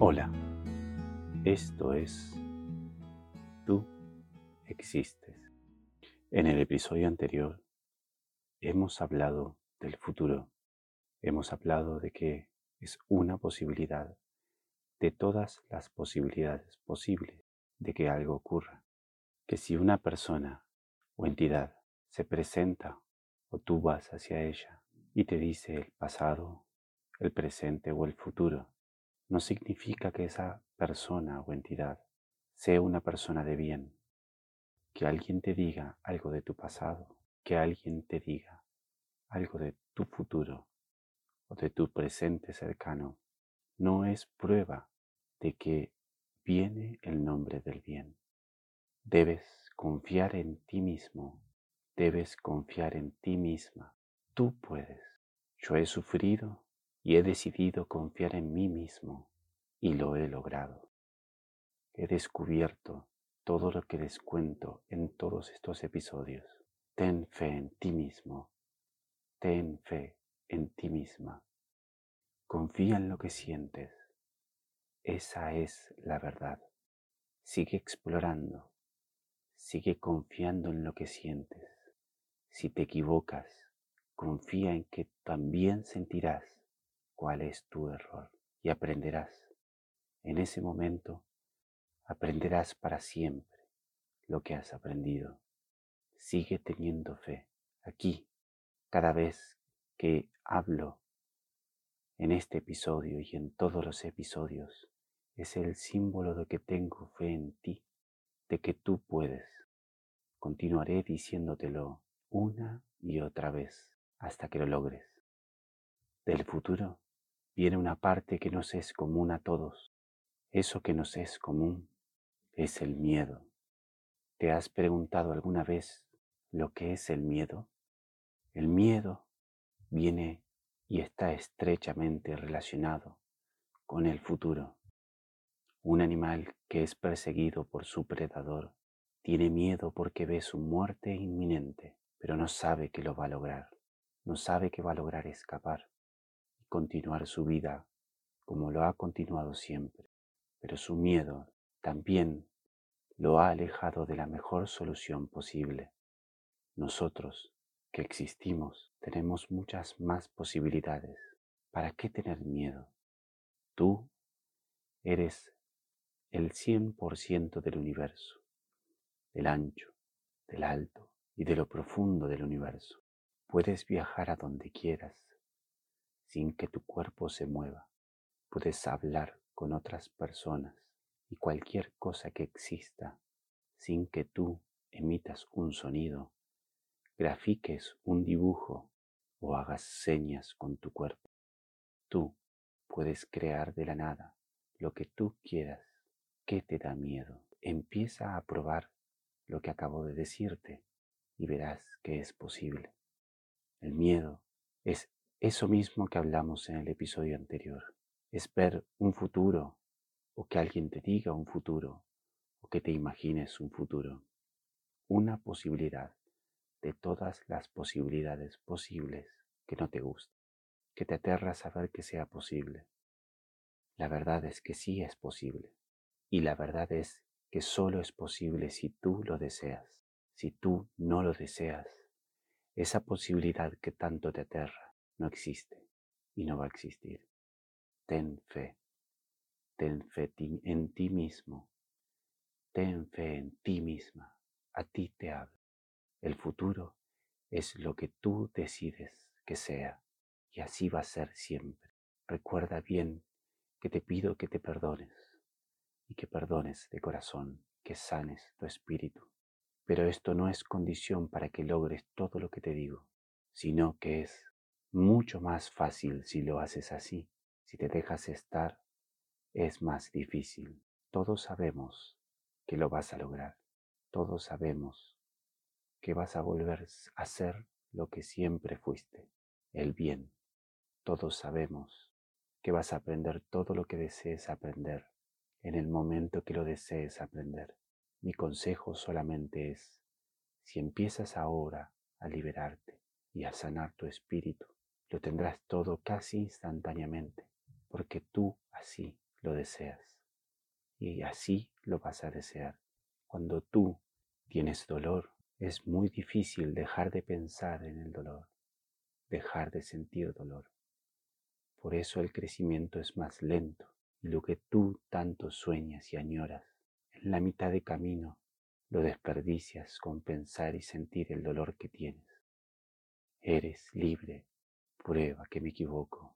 Hola, esto es Tú existes. En el episodio anterior hemos hablado del futuro. Hemos hablado de que es una posibilidad de todas las posibilidades posibles de que algo ocurra. Que si una persona o entidad se presenta o tú vas hacia ella y te dice el pasado, el presente o el futuro, no significa que esa persona o entidad sea una persona de bien. Que alguien te diga algo de tu pasado, que alguien te diga algo de tu futuro o de tu presente cercano, no es prueba de que viene el nombre del bien. Debes confiar en ti mismo, debes confiar en ti misma. Tú puedes. Yo he sufrido y he decidido confiar en mí mismo y lo he logrado. He descubierto todo lo que les cuento en todos estos episodios. Ten fe en ti mismo, ten fe en ti misma. Confía en lo que sientes. Esa es la verdad. Sigue explorando, sigue confiando en lo que sientes. Si te equivocas, confía en que también sentirás cuál es tu error y aprenderás. En ese momento aprenderás para siempre lo que has aprendido. Sigue teniendo fe. Aquí, cada vez que hablo en este episodio y en todos los episodios, es el símbolo de que tengo fe en ti, de que tú puedes. Continuaré diciéndotelo una y otra vez hasta que lo logres. Del futuro viene una parte que nos es común a todos. Eso que nos es común es el miedo. ¿Te has preguntado alguna vez lo que es el miedo? El miedo viene y está estrechamente relacionado con el futuro. Un animal que es perseguido por su predador tiene miedo porque ve su muerte inminente, pero no sabe que lo va a lograr, no sabe que va a lograr escapar continuar su vida como lo ha continuado siempre, pero su miedo también lo ha alejado de la mejor solución posible. Nosotros, que existimos, tenemos muchas más posibilidades. ¿Para qué tener miedo? Tú eres el 100% del universo, del ancho, del alto y de lo profundo del universo. Puedes viajar a donde quieras, sin que tu cuerpo se mueva. Puedes hablar con otras personas y cualquier cosa que exista sin que tú emitas un sonido, grafiques un dibujo o hagas señas con tu cuerpo. Tú puedes crear de la nada lo que tú quieras. ¿Qué te da miedo? Empieza a probar lo que acabo de decirte y verás que es posible. El miedo es eso mismo que hablamos en el episodio anterior. Es ver un futuro o que alguien te diga un futuro o que te imagines un futuro. Una posibilidad de todas las posibilidades posibles que no te gustan, que te aterra saber que sea posible. La verdad es que sí es posible. Y la verdad es que solo es posible si tú lo deseas. Si tú no lo deseas, esa posibilidad que tanto te aterra no existe y no va a existir. Ten fe, ten fe en ti mismo, ten fe en ti misma, a ti te hablo. El futuro es lo que tú decides que sea y así va a ser siempre. Recuerda bien que te pido que te perdones y que perdones de corazón, que sanes tu espíritu. Pero esto no es condición para que logres todo lo que te digo, sino que es mucho más fácil si lo haces así. Si te dejas estar, es más difícil. Todos sabemos que lo vas a lograr. Todos sabemos que vas a volver a ser lo que siempre fuiste, el bien. Todos sabemos que vas a aprender todo lo que desees aprender en el momento que lo desees aprender. Mi consejo solamente es, si empiezas ahora a liberarte y a sanar tu espíritu, lo tendrás todo casi instantáneamente, porque tú así lo deseas. Y así lo vas a desear. Cuando tú tienes dolor, es muy difícil dejar de pensar en el dolor, dejar de sentir dolor. Por eso el crecimiento es más lento y lo que tú tanto sueñas y añoras, en la mitad de camino lo desperdicias con pensar y sentir el dolor que tienes. Eres libre, prueba que me equivoco.